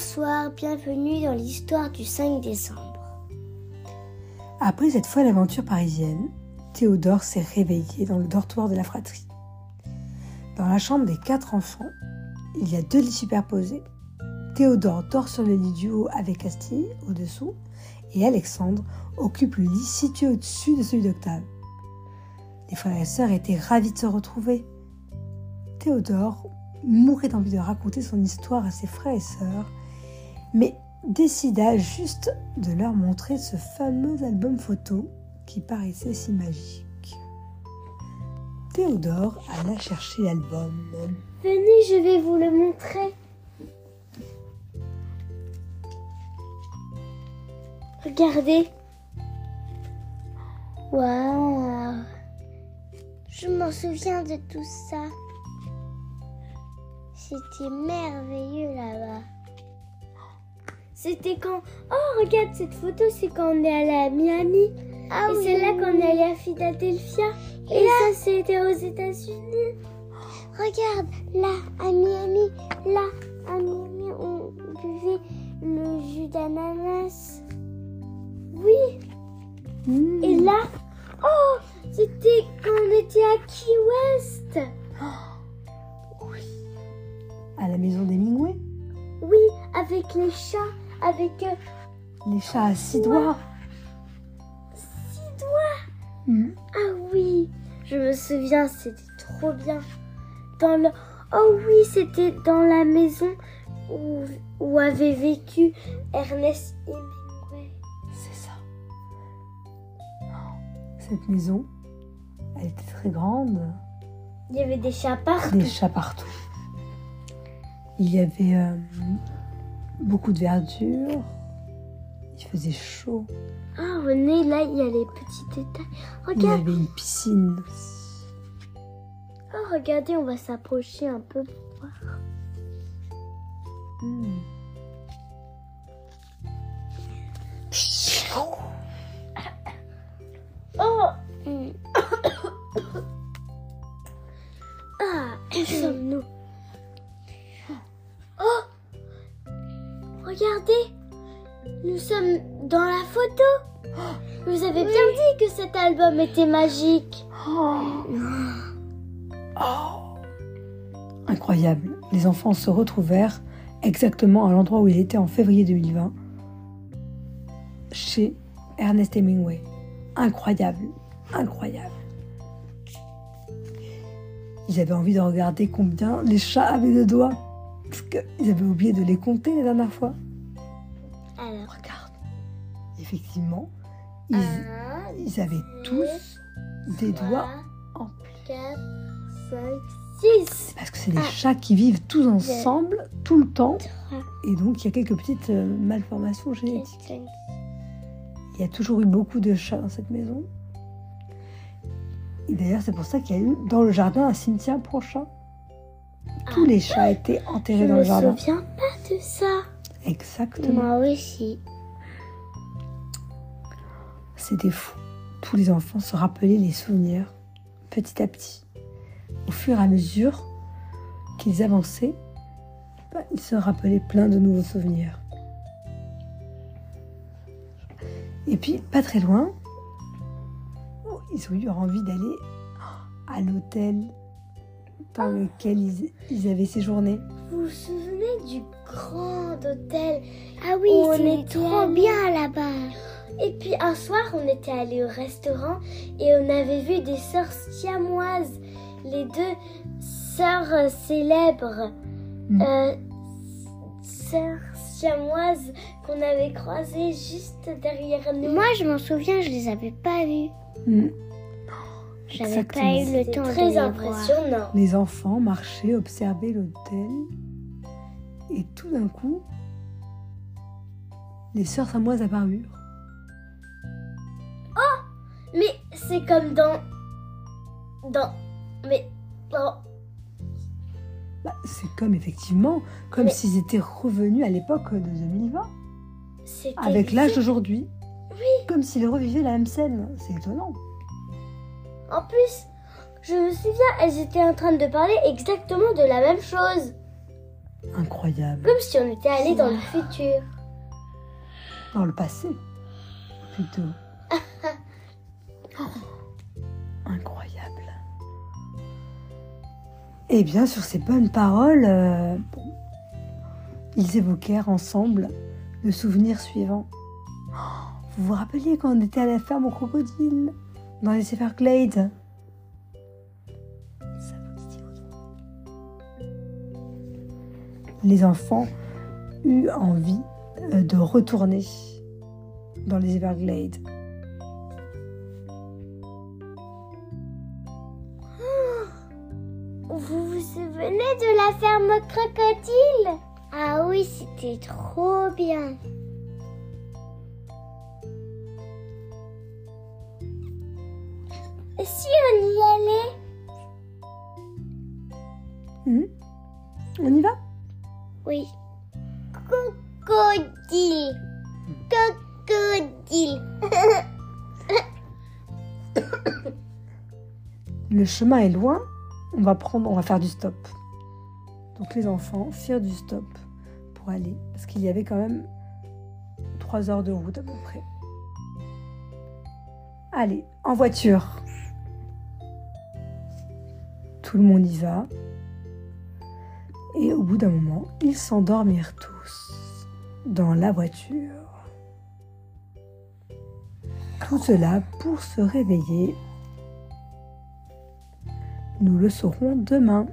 Bonsoir, bienvenue dans l'histoire du 5 décembre. Après cette folle aventure parisienne, Théodore s'est réveillé dans le dortoir de la fratrie. Dans la chambre des quatre enfants, il y a deux lits superposés. Théodore dort sur le lit du haut avec Castille au-dessous et Alexandre occupe le lit situé au-dessus de celui d'Octave. Les frères et sœurs étaient ravis de se retrouver. Théodore mourait d'envie de raconter son histoire à ses frères et sœurs, mais décida juste de leur montrer ce fameux album photo qui paraissait si magique. Théodore alla chercher l'album. Venez, je vais vous le montrer. Regardez. Waouh. Je m'en souviens de tout ça. C'était merveilleux là-bas. C'était quand Oh, regarde cette photo, c'est quand on est allé à Miami. Ah Et oui, c'est là oui, qu'on oui. est allé à Philadelphia. Et Et, là- ça, c'était aux États-Unis. Regarde, là, à Miami, là, à Miami, on buvait le jus d'ananas. Oui. Mmh. Et là, oh, c'était quand on était à Key West. À la maison des Mingway, Oui, avec les chats, avec euh, les chats à six doigts. six doigts. Mmh. Ah oui, je me souviens, c'était trop bien. Dans le, oh oui, c'était dans la maison où, où avait vécu Ernest Hemingway. C'est ça. Cette maison, elle était très grande, Il y avait des chats partout. des chats partout. Il y avait euh, beaucoup de verdure. Il faisait chaud. Ah René, là il y a les petits détails. Il y Regarde, avait une piscine aussi. oh regardez, on va s'approcher un peu pour voir. Mmh. Regardez, nous sommes dans la photo. Oh, Vous avez bien dit que cet album était magique. Oh. Incroyable. Les enfants se retrouvèrent exactement à l'endroit où ils étaient en février 2020, chez Ernest Hemingway. Incroyable, incroyable. Ils avaient envie de regarder combien les chats avaient de doigts, parce qu'ils avaient oublié de les compter la dernière fois. Alors, Regarde. Effectivement, ils, un, ils avaient tous des doigts en plus. 4, 5, 6. Parce que c'est des Ah. chats qui vivent tous ensemble, tout le temps. Trois. Et donc, il y a quelques petites euh, malformations génétiques. Il y a toujours eu beaucoup de chats dans cette maison. Et d'ailleurs, c'est pour ça qu'il y a eu dans le jardin un cimetière pour chats. Tous les chats étaient enterrés dans le jardin. souviens pas de ça. Exactement. Moi aussi. C'était fou. Tous les enfants se rappelaient les souvenirs petit à petit. Au fur et à mesure qu'ils avançaient, bah, ils se rappelaient plein de nouveaux souvenirs. Et puis, pas très loin, oh, ils ont eu envie d'aller à l'hôtel dans lequel ils, ils avaient séjourné. Vous vous souvenez du grand hôtel Ah oui, On était trop bien là-bas. Et puis un soir, on était allé au restaurant et on avait vu des sœurs siamoises, les deux sœurs célèbres, Mm. euh, sœurs siamoises qu'on avait croisées juste derrière nous. Moi, je m'en souviens, je les avais pas vus. Mm. J'avais pas eu le temps de très les voir. impressionnant. Les enfants marchaient, observaient l'hôtel. Et tout d'un coup, les sœurs samoises apparurent. Mais c'est comme dans, dans, mais dans Bah, c'est comme effectivement, comme Mais- s'ils étaient revenus à l'époque de 2020, c'était avec l'âge d'aujourd'hui. Comme s'ils revivaient la même scène. C'est étonnant. En plus, je me souviens, elles étaient en train de parler exactement de la même chose. Incroyable. Comme si on était allé dans le futur. Dans le passé, plutôt. Oh, incroyable. Eh bien, sur ces bonnes paroles, euh, bon, ils évoquèrent ensemble le souvenir suivant. Oh, vous vous rappeliez quand on était à la ferme au crocodile, dans les Everglades? Les enfants eurent envie euh, de retourner dans les Everglades. Vous vous souvenez de la ferme crocodile? Ah oui, c'était trop bien. Si on y allait? Hmm? On y va? Oui. Crocodile. Crocodile. Le chemin est loin, on va prendre, on va faire du stop. Donc les enfants firent du stop pour aller, parce qu'il y avait quand même trois heures de route à peu près. Allez, en voiture. Tout le monde y va. Et au bout d'un moment, ils s'endormirent tous dans la voiture. Tout cela pour se réveiller nous le saurons demain.